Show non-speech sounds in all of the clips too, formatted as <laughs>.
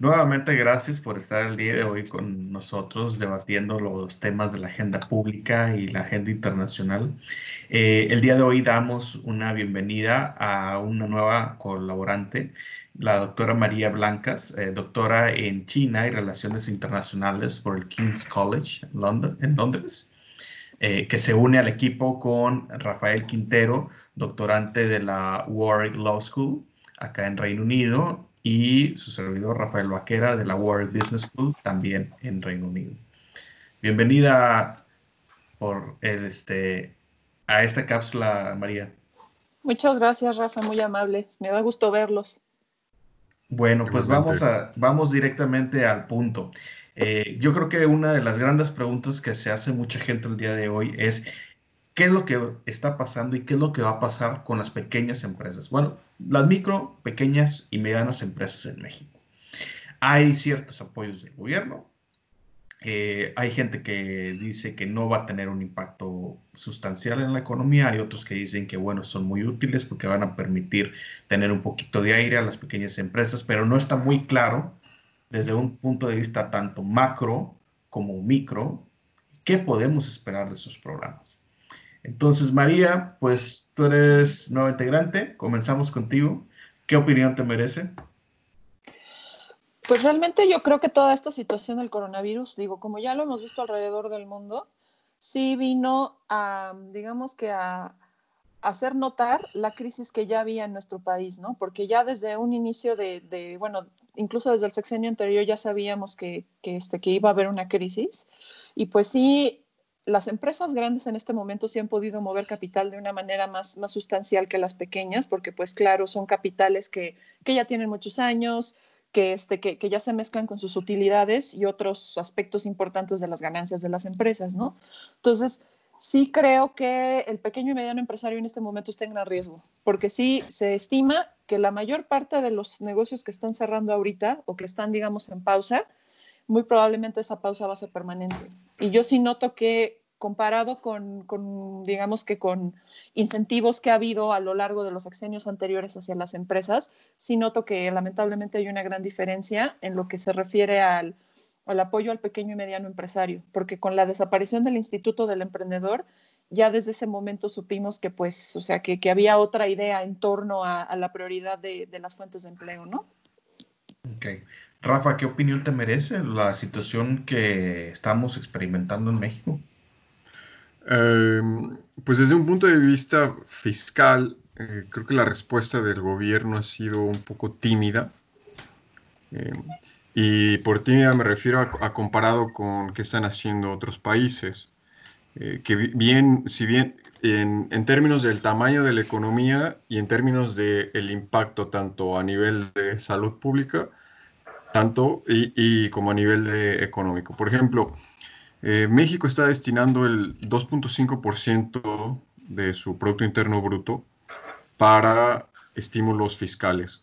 Nuevamente, gracias por estar el día de hoy con nosotros debatiendo los temas de la agenda pública y la agenda internacional. Eh, el día de hoy damos una bienvenida a una nueva colaborante, la doctora María Blancas, eh, doctora en China y Relaciones Internacionales por el King's College en, Londres, eh, que se une al equipo con Rafael Quintero, doctorante de la Warwick Law School acá en Reino Unido y su servidor Rafael Vaquera de la World Business School, también en Reino Unido. Bienvenida por este, a esta cápsula, María. Muchas gracias, Rafa, muy amables. Me da gusto verlos. Bueno, pues vamos, a, vamos directamente al punto. Eh, yo creo que una de las grandes preguntas que se hace mucha gente el día de hoy es ¿Qué es lo que está pasando y qué es lo que va a pasar con las pequeñas empresas? Bueno, las micro, pequeñas y medianas empresas en México. Hay ciertos apoyos del gobierno. Eh, hay gente que dice que no va a tener un impacto sustancial en la economía. Hay otros que dicen que, bueno, son muy útiles porque van a permitir tener un poquito de aire a las pequeñas empresas, pero no está muy claro desde un punto de vista tanto macro como micro qué podemos esperar de esos programas. Entonces, María, pues tú eres nueva integrante, comenzamos contigo. ¿Qué opinión te merece? Pues realmente yo creo que toda esta situación del coronavirus, digo, como ya lo hemos visto alrededor del mundo, sí vino a, digamos que a, hacer notar la crisis que ya había en nuestro país, ¿no? Porque ya desde un inicio de, bueno, incluso desde el sexenio anterior ya sabíamos que, que, este, que iba a haber una crisis. Y pues sí, las empresas grandes en este momento sí han podido mover capital de una manera más, más sustancial que las pequeñas, porque pues claro, son capitales que, ya tienen muchos años, que, este, que, ya se mezclan con sus utilidades y otros aspectos importantes de las ganancias de las empresas, ¿no? Entonces, sí creo que el pequeño y mediano empresario en este momento está en gran riesgo, porque sí se estima que la mayor parte de los negocios que están cerrando ahorita o que están, digamos, en pausa, muy probablemente esa pausa va a ser permanente. Y yo sí noto que comparado con, digamos que con incentivos que ha habido a lo largo de los sexenios anteriores hacia las empresas, sí noto que lamentablemente hay una gran diferencia en lo que se refiere al, apoyo al pequeño y mediano empresario, porque con la desaparición del Instituto del Emprendedor, ya desde ese momento supimos que pues, o sea, que, había otra idea en torno a, la prioridad de, de, las fuentes de empleo, ¿no? Ok. Rafa, ¿qué opinión te merece la situación que estamos experimentando en México? Em, pues desde un punto de vista fiscal, eh, creo que la respuesta del gobierno ha sido un poco tímida. Em, y por tímida me refiero a, comparado con qué están haciendo otros países. Eh, que bien, si bien en, términos del tamaño de la economía y en términos del impacto tanto a nivel de salud pública, tanto y, como a nivel de económico. Por ejemplo, eh, México está destinando el 2.5% de su Producto Interno Bruto para estímulos fiscales.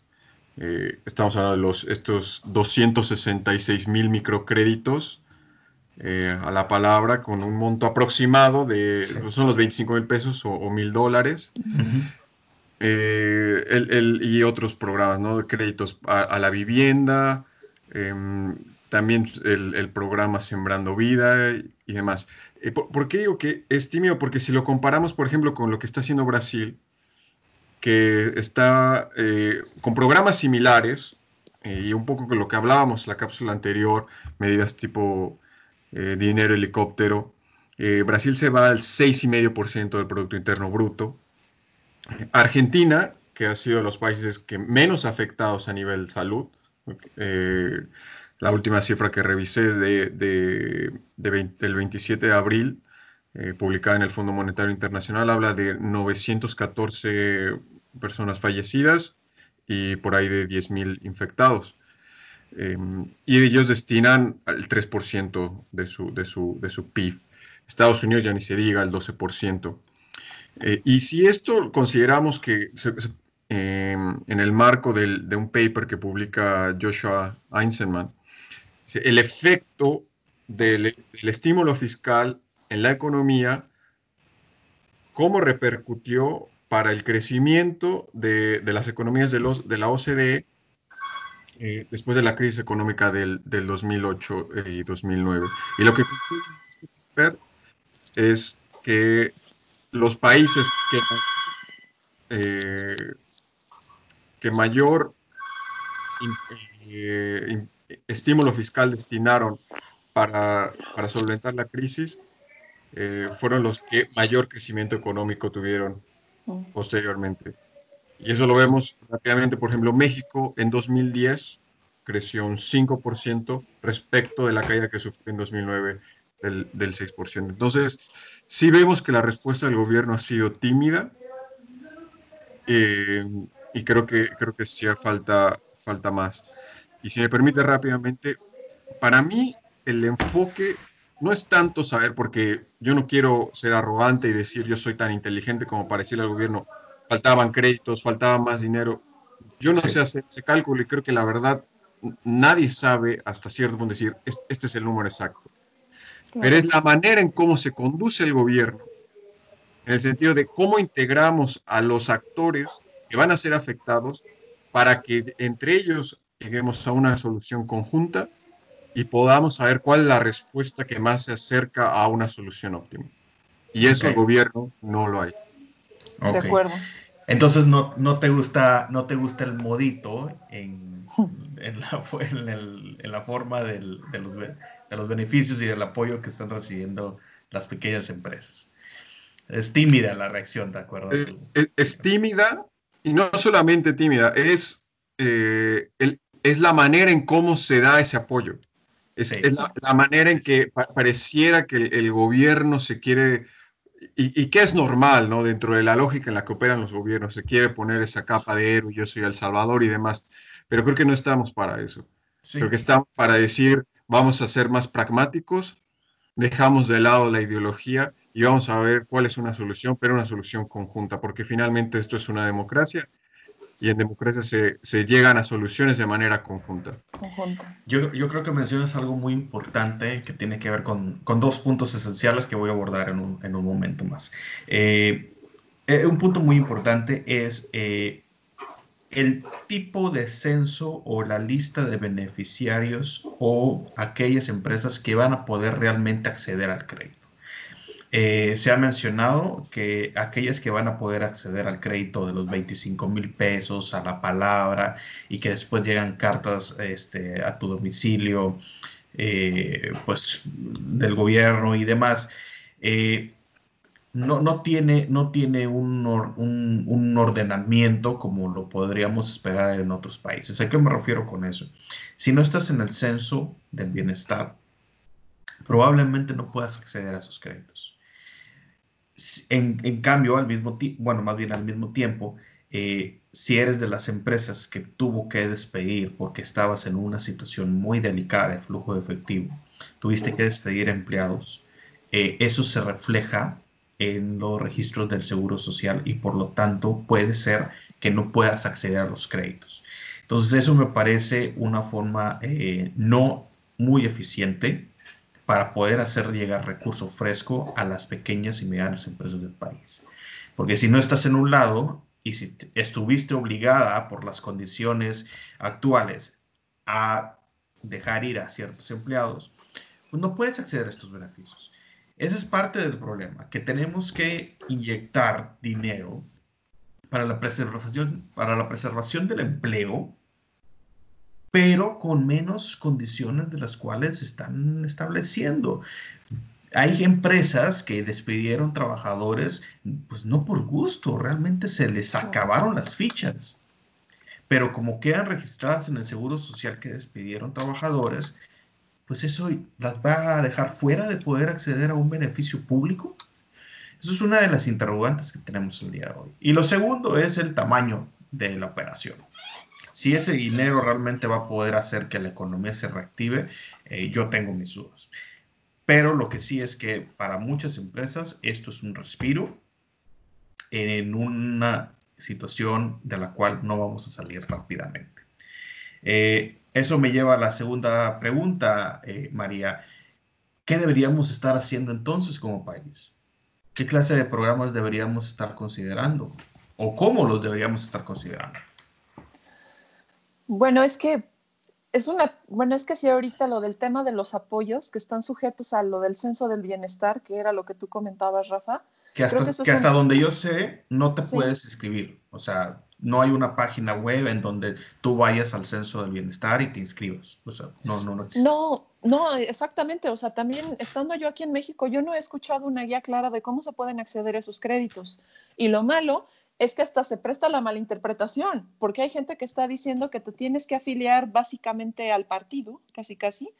Eh, estamos hablando de los, estos 266 mil microcréditos eh, a la palabra con un monto aproximado de, son los 25 mil pesos o mil dólares. y otros programas, ¿no? De créditos a la vivienda, Em, también el, programa Sembrando Vida y, demás. Eh, ¿por, qué digo que es tímido? Porque si lo comparamos, por ejemplo, con lo que está haciendo Brasil, que está eh, con programas similares, eh, y un poco con lo que hablábamos en la cápsula anterior, medidas tipo dinero helicóptero, Brasil se va al 6,5% del Producto Interno Bruto. Argentina, que ha sido de los países que menos afectados a nivel salud, la última cifra que revisé es de, del 27 de abril, eh, publicada en el Fondo Monetario Internacional, habla de 914 personas fallecidas y por ahí de 10.000 infectados. Em, y ellos destinan el 3% de su, de, su, de su PIB. Estados Unidos ya ni se diga el 12%. Eh, y si esto consideramos que Em, en el marco de un paper que publica Joshua Einzelman, el efecto del, estímulo fiscal en la economía, cómo repercutió para el crecimiento de, las economías de, los, de la OCDE eh, después de la crisis económica del, del 2008 eh, y 2009. Y lo que ver es que los países que, eh, que mayor estímulo fiscal destinaron para, para solventar la crisis fueron los que mayor crecimiento económico tuvieron mm. posteriormente. Y eso lo vemos rápidamente. Por ejemplo, México en 2010 creció un 5% respecto de la caída que sufrió en 2009 del, del 6%. Entonces, sí vemos que la respuesta del gobierno ha sido tímida eh, y creo que, creo que sí falta, falta más. Y si me permite rápidamente, para mí el enfoque no es tanto saber, porque yo no quiero ser arrogante y decir yo soy tan inteligente como para decirle al gobierno, faltaban créditos, faltaba más dinero. Yo no sé hacer ese cálculo y creo que la verdad nadie sabe hasta cierto punto decir, este es el número exacto. Pero es la manera en cómo se conduce el gobierno, en el sentido de cómo integramos a los actores que van a ser afectados para que entre ellos lleguemos a una solución conjunta y podamos saber cuál es la respuesta que más se acerca a una solución óptima. Y eso el gobierno no lo hay. De acuerdo. Entonces no, no, te gusta, no te gusta el modito en, <laughs> en, la, en, la, forma del, de, los, de, los, beneficios y del apoyo que están recibiendo las pequeñas empresas. Es tímida la reacción, ¿de acuerdo? Es, tímida y no solamente tímida, es, eh, el, es la manera en cómo se da ese apoyo. Es, la, manera en que pareciera que el gobierno se quiere y, que es normal, ¿no? Dentro de la lógica en la que operan los gobiernos, se quiere poner esa capa de héroe, yo soy El Salvador y demás, pero creo que no estamos para eso. Creo que estamos para decir, vamos a ser más pragmáticos, dejamos de lado la ideología y vamos a ver cuál es una solución, pero una solución conjunta, porque finalmente esto es una democracia y en democracia se, se llegan a soluciones de manera conjunta. Yo, yo, creo que mencionas algo muy importante que tiene que ver con, con dos puntos esenciales que voy a abordar en un, en un momento más. Eh, eh, un punto muy importante es eh, el tipo de censo o la lista de beneficiarios o aquellas empresas que van a poder realmente acceder al crédito. Eh, se ha mencionado que aquellas que van a poder acceder al crédito de los 25 mil pesos a la palabra y que después llegan cartas este, a tu domicilio, eh, pues del gobierno y demás, eh, no, no, tiene, no tiene un, un, ordenamiento como lo podríamos esperar en otros países. ¿A qué me refiero con eso? Si no estás en el censo del bienestar, probablemente no puedas acceder a esos créditos. En, cambio, al mismo bueno, más bien al mismo tiempo, eh, si eres de las empresas que tuvo que despedir porque estabas en una situación muy delicada de flujo de efectivo, tuviste que despedir empleados, eh, eso se refleja en los registros del Seguro Social y por lo tanto puede ser que no puedas acceder a los créditos. Entonces eso me parece una forma eh, no muy eficiente para poder hacer llegar recurso fresco a las pequeñas y medianas empresas del país. Porque si no estás en un lado y si estuviste obligada por las condiciones actuales a dejar ir a ciertos empleados, pues no puedes acceder a estos beneficios. Ese es parte del problema, que tenemos que inyectar dinero para la preservación, para la preservación del empleo pero con menos condiciones de las cuales están estableciendo. Hay empresas que despidieron trabajadores, pues no por gusto, realmente se les acabaron las fichas. Pero como quedan registradas en el Seguro Social que despidieron trabajadores, pues eso las va a dejar fuera de poder acceder a un beneficio público. Eso es una de las interrogantes que tenemos el día de hoy. Y lo segundo es el tamaño de la operación si ese dinero realmente va a poder hacer que la economía se reactive, eh, yo tengo mis dudas. Pero lo que sí es que para muchas empresas esto es un respiro en una situación de la cual no vamos a salir rápidamente. Eh, eso me lleva a la segunda pregunta, eh, María. ¿Qué deberíamos estar haciendo entonces como país? ¿Qué clase de programas deberíamos estar considerando? ¿O cómo los deberíamos estar considerando? Bueno, es que es una, bueno, es que si ahorita lo del tema de los apoyos que están sujetos a lo del censo del bienestar, que era lo que tú comentabas, Rafa. Que hasta, que hasta donde yo sé, no te puedes inscribir. O sea, no hay una página web en donde tú vayas al censo del bienestar y te inscribas. O sea, no, no, no existe. No, no, exactamente. O sea, también estando yo aquí en México, yo no he escuchado una guía clara de cómo se pueden acceder a esos créditos. Y lo malo es que hasta se presta la malinterpretación, porque hay gente que está diciendo que te tienes que afiliar básicamente al partido, casi casi,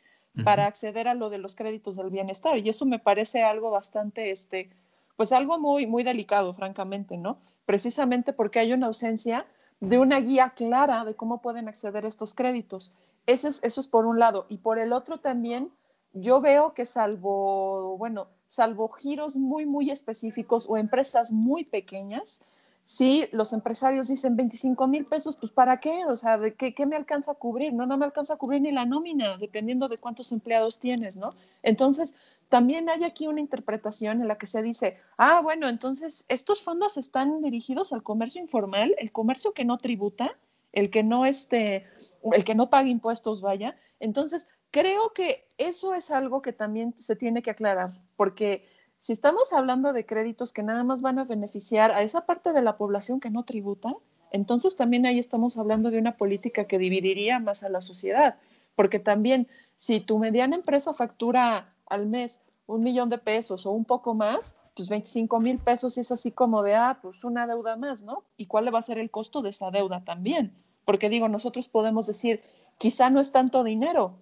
para acceder a lo de los créditos del bienestar. Y eso me parece algo bastante, este, pues algo muy, muy delicado, francamente, ¿no? Precisamente porque hay una ausencia de una guía clara de cómo pueden acceder a estos créditos. Eso es, eso es por un lado. Y por el otro también, yo veo que salvo, bueno, salvo giros muy, muy específicos o empresas muy pequeñas, si los empresarios dicen 25 mil pesos, pues ¿para qué? O sea, ¿de qué, me alcanza a cubrir? No, no me alcanza a cubrir ni la nómina, dependiendo de cuántos empleados tienes, ¿no? Entonces, también hay aquí una interpretación en la que se dice, ah, bueno, entonces estos fondos están dirigidos al comercio informal, el comercio que no tributa, el que no este, el que no paga impuestos, vaya. Entonces, creo que eso es algo que también se tiene que aclarar, porque si estamos hablando de créditos que nada más van a beneficiar a esa parte de la población que no tributa, entonces también ahí estamos hablando de una política que dividiría más a la sociedad, porque también si tu mediana empresa factura al mes un millón de pesos o un poco más, pues 25 mil pesos es así como de, ah, pues una deuda más, ¿no? ¿Y cuál va a ser el costo de esa deuda también? Porque digo, nosotros podemos decir, quizá no es tanto dinero,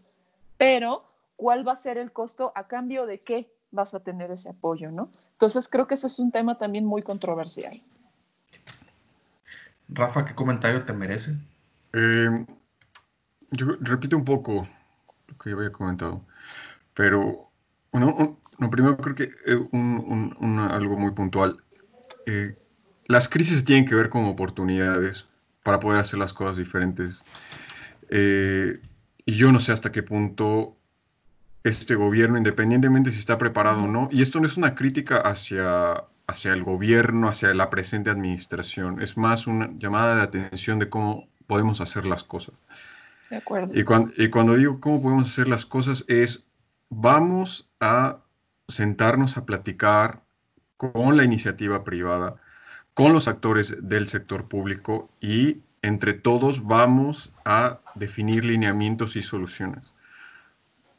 pero ¿cuál va a ser el costo a cambio de qué? Vas a tener ese apoyo, ¿no? Entonces creo que ese es un tema también muy controversial. Rafa, ¿qué comentario te merece? Eh, yo repito un poco lo que yo había comentado, pero bueno, primero creo que un, algo muy puntual. Eh, las crisis tienen que ver con oportunidades para poder hacer las cosas diferentes. Eh, y yo no sé hasta qué punto este gobierno, independientemente si está preparado o no. Y esto no es una crítica hacia, hacia el gobierno, hacia la presente administración, es más una llamada de atención de cómo podemos hacer las cosas. De acuerdo. Y cuando, y cuando digo cómo podemos hacer las cosas es, vamos a sentarnos a platicar con la iniciativa privada, con los actores del sector público y entre todos vamos a definir lineamientos y soluciones.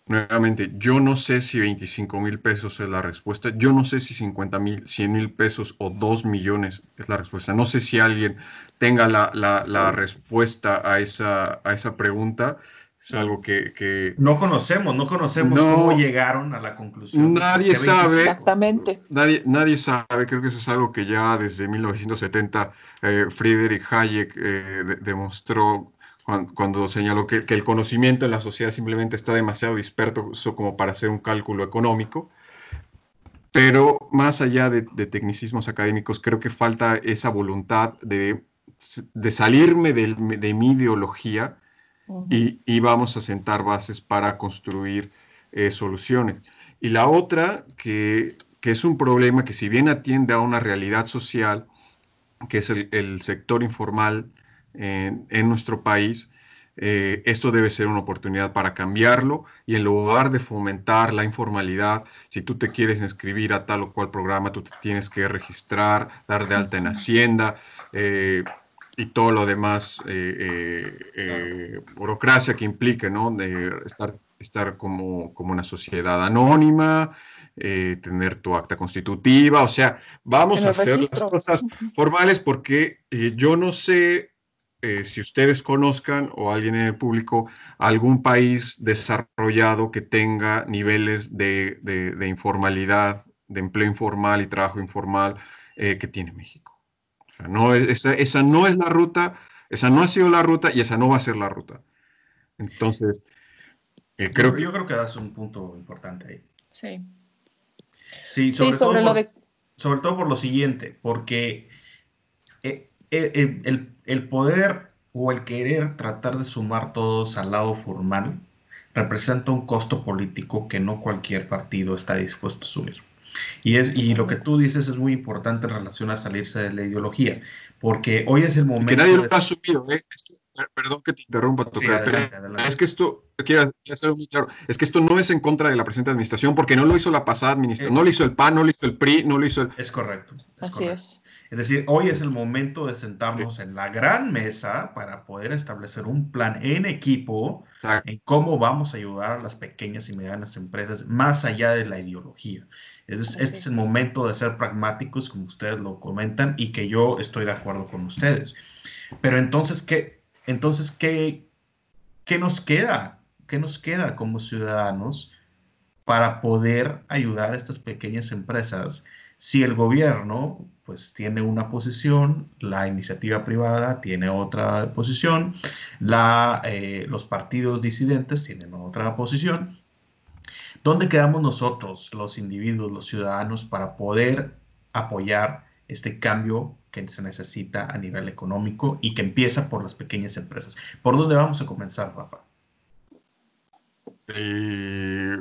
Nuevamente, yo no sé si 25 mil pesos es la respuesta, yo no sé si 50 mil, 100 mil pesos o 2 millones es la respuesta. No sé si alguien tenga la, la, respuesta a esa, a esa pregunta. Es algo que, No conocemos, no conocemos cómo llegaron a la conclusión. Nadie sabe. Exactamente. Nadie, nadie sabe, creo que eso es algo que ya desde 1970 eh, Friedrich Hayek eh, demostró cuando, señaló que, el conocimiento en la sociedad simplemente está demasiado disperso como para hacer un cálculo económico. Pero más allá de, tecnicismos académicos, creo que falta esa voluntad de, salirme de, mi ideología y, vamos a sentar bases para construir eh, soluciones. Y la otra, que, es un problema que si bien atiende a una realidad social, que es el sector informal, en, nuestro país, eh, esto debe ser una oportunidad para cambiarlo y en lugar de fomentar la informalidad, si tú te quieres inscribir a tal o cual programa, tú te tienes que registrar, dar de alta en Hacienda eh, y todo lo demás, eh, burocracia que implique, ¿no? De estar, estar como, como una sociedad anónima, tener tu acta constitutiva, o sea, vamos a hacer las cosas formales porque yo no sé eh, si ustedes conozcan o alguien en el público algún país desarrollado que tenga niveles de, informalidad, de empleo informal y trabajo informal eh, que tiene México. no, esa, esa, no es la ruta, esa no ha sido la ruta y esa no va a ser la ruta. Entonces, eh, creo yo, que... Yo creo que das un punto importante ahí. Sí. Sí, sobre, lo de... sobre todo por lo siguiente, porque el, el poder o el querer tratar de sumar todos al lado formal representa un costo político que no cualquier partido está dispuesto a asumir. Y, es, y lo que tú dices es muy importante en relación a salirse de la ideología, porque hoy es el momento... Que nadie lo ha asumido, ¿eh? perdón que te interrumpa, tocar, pero es que esto, quiero hacer muy claro, es que esto no es en contra de la presente administración porque no lo hizo la pasada administración, no lo hizo el PAN, no lo hizo el PRI, no lo hizo el... Es correcto. Así es. Es decir, hoy es el momento de sentarnos en la gran mesa para poder establecer un plan en equipo en cómo vamos a ayudar a las pequeñas y medianas empresas más allá de la ideología. este es el momento de ser pragmáticos, como ustedes lo comentan, y que yo estoy de acuerdo con ustedes. Pero entonces, ¿qué, entonces, ¿qué, qué nos queda? ¿Qué nos queda como ciudadanos para poder ayudar a estas pequeñas empresas si el gobierno pues tiene una posición, la iniciativa privada tiene otra posición, la, eh, los partidos disidentes tienen otra posición. ¿Dónde quedamos nosotros, los individuos, los ciudadanos, para poder apoyar este cambio que se necesita a nivel económico y que empieza por las pequeñas empresas? ¿Por dónde vamos a comenzar, Rafa? Eh,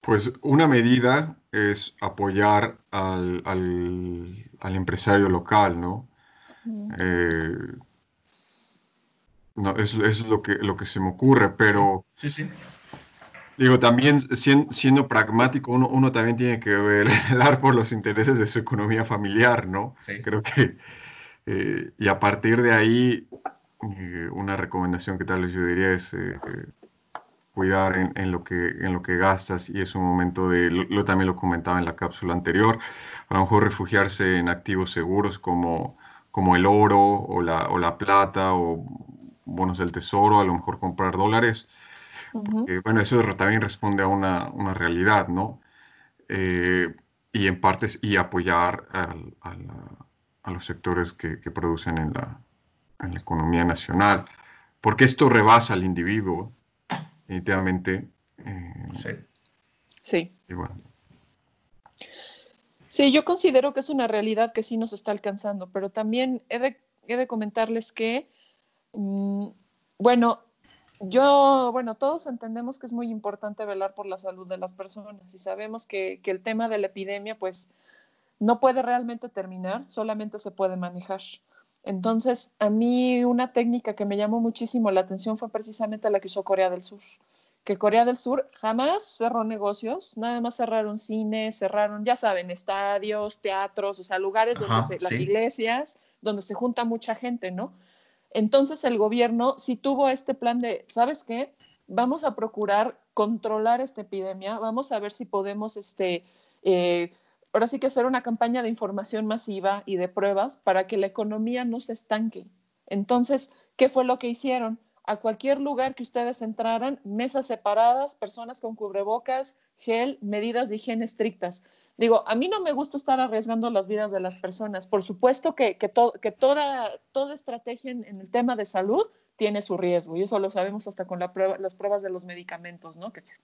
pues una medida es apoyar al, al, empresario local, ¿no? Eh, no, eso, es lo que, lo que se me ocurre, pero... Sí, sí. Digo, también siendo, pragmático, uno, uno, también tiene que velar <laughs> por los intereses de su economía familiar, ¿no? Sí. Creo que... Eh, y a partir de ahí, eh, una recomendación que tal vez yo diría es cuidar en, lo que, en lo que gastas y es un momento de, lo, también lo comentaba en la cápsula anterior, a lo mejor refugiarse en activos seguros como, como el oro o la, o la plata o bonos del tesoro, a lo mejor comprar dólares. bueno, eso también responde a una, una realidad, ¿no? Eh, y en partes, y apoyar a, a, los sectores que, que producen en la, en la economía nacional, porque esto rebasa al individuo definitivamente. Eh, sí. Sí. Sí, yo considero que es una realidad que sí nos está alcanzando, pero también he de, comentarles que, mm, bueno, yo, bueno, todos entendemos que es muy importante velar por la salud de las personas y sabemos que, que el tema de la epidemia, pues, no puede realmente terminar, solamente se puede manejar. Entonces, a mí una técnica que me llamó muchísimo la atención fue precisamente la que usó Corea del Sur. Que Corea del Sur jamás cerró negocios, nada más cerraron cines, cerraron, ya saben, estadios, teatros, o sea, lugares donde se, las iglesias, donde se junta mucha gente, ¿no? Entonces el gobierno sí tuvo este plan de, ¿sabes qué? Vamos a procurar controlar esta epidemia, vamos a ver si podemos, este, eh, ahora sí que hacer una campaña de información masiva y de pruebas para que la economía no se estanque. Entonces, ¿qué fue lo que hicieron? A cualquier lugar que ustedes entraran, mesas separadas, personas con cubrebocas, gel, medidas de higiene estrictas. Digo, a mí no me gusta estar arriesgando las vidas de las personas. Por supuesto que, que, toda, toda estrategia en, el tema de salud tiene su riesgo y eso lo sabemos hasta con la prueba, las pruebas de los medicamentos, ¿no? Que se,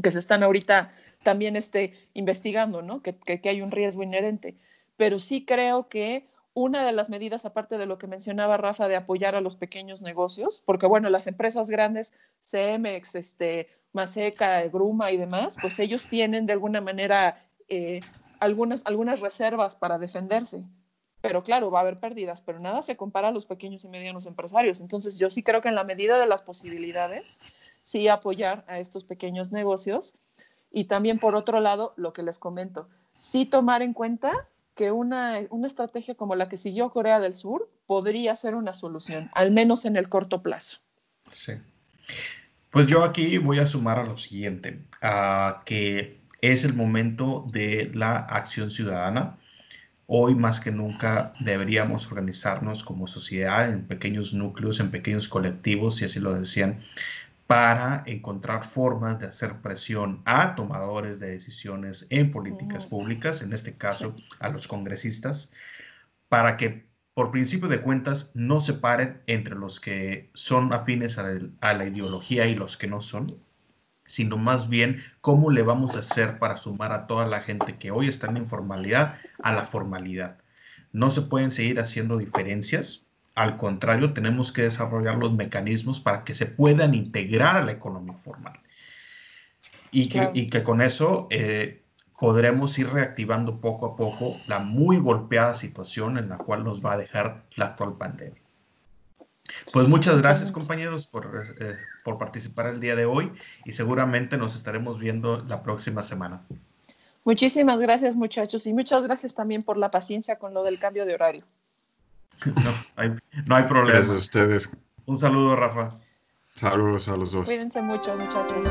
que se están ahorita también este, investigando, ¿no? Que, que, hay un riesgo inherente. Pero sí creo que una de las medidas, aparte de lo que mencionaba Rafa, de apoyar a los pequeños negocios, porque bueno, las empresas grandes, CEMEX, este, Maseca, Gruma y demás, pues ellos tienen de alguna manera eh, algunas, algunas reservas para defenderse pero claro, va a haber pérdidas, pero nada se compara a los pequeños y medianos empresarios. Entonces, yo sí creo que en la medida de las posibilidades, sí apoyar a estos pequeños negocios. Y también, por otro lado, lo que les comento, sí tomar en cuenta que una, una estrategia como la que siguió Corea del Sur podría ser una solución, al menos en el corto plazo. Sí. Pues yo aquí voy a sumar a lo siguiente, a que es el momento de la acción ciudadana Hoy más que nunca deberíamos organizarnos como sociedad en pequeños núcleos, en pequeños colectivos, si así lo decían, para encontrar formas de hacer presión a tomadores de decisiones en políticas públicas, en este caso a los congresistas, para que por principio de cuentas no separen entre los que son afines a la ideología y los que no son, sino más bien cómo le vamos a hacer para sumar a toda la gente que hoy está en informalidad a la formalidad. No se pueden seguir haciendo diferencias, al contrario, tenemos que desarrollar los mecanismos para que se puedan integrar a la economía formal. Y que, con eso eh, podremos ir reactivando poco a poco la muy golpeada situación en la cual nos va a dejar la actual pandemia. Pues muchas gracias compañeros por, eh, por participar el día de hoy y seguramente nos estaremos viendo la próxima semana. Muchísimas gracias muchachos y muchas gracias también por la paciencia con lo del cambio de horario. <laughs> no, hay, no hay problema. Gracias a ustedes. Un saludo, Rafa. Saludos a los dos. Cuídense mucho, muchachos.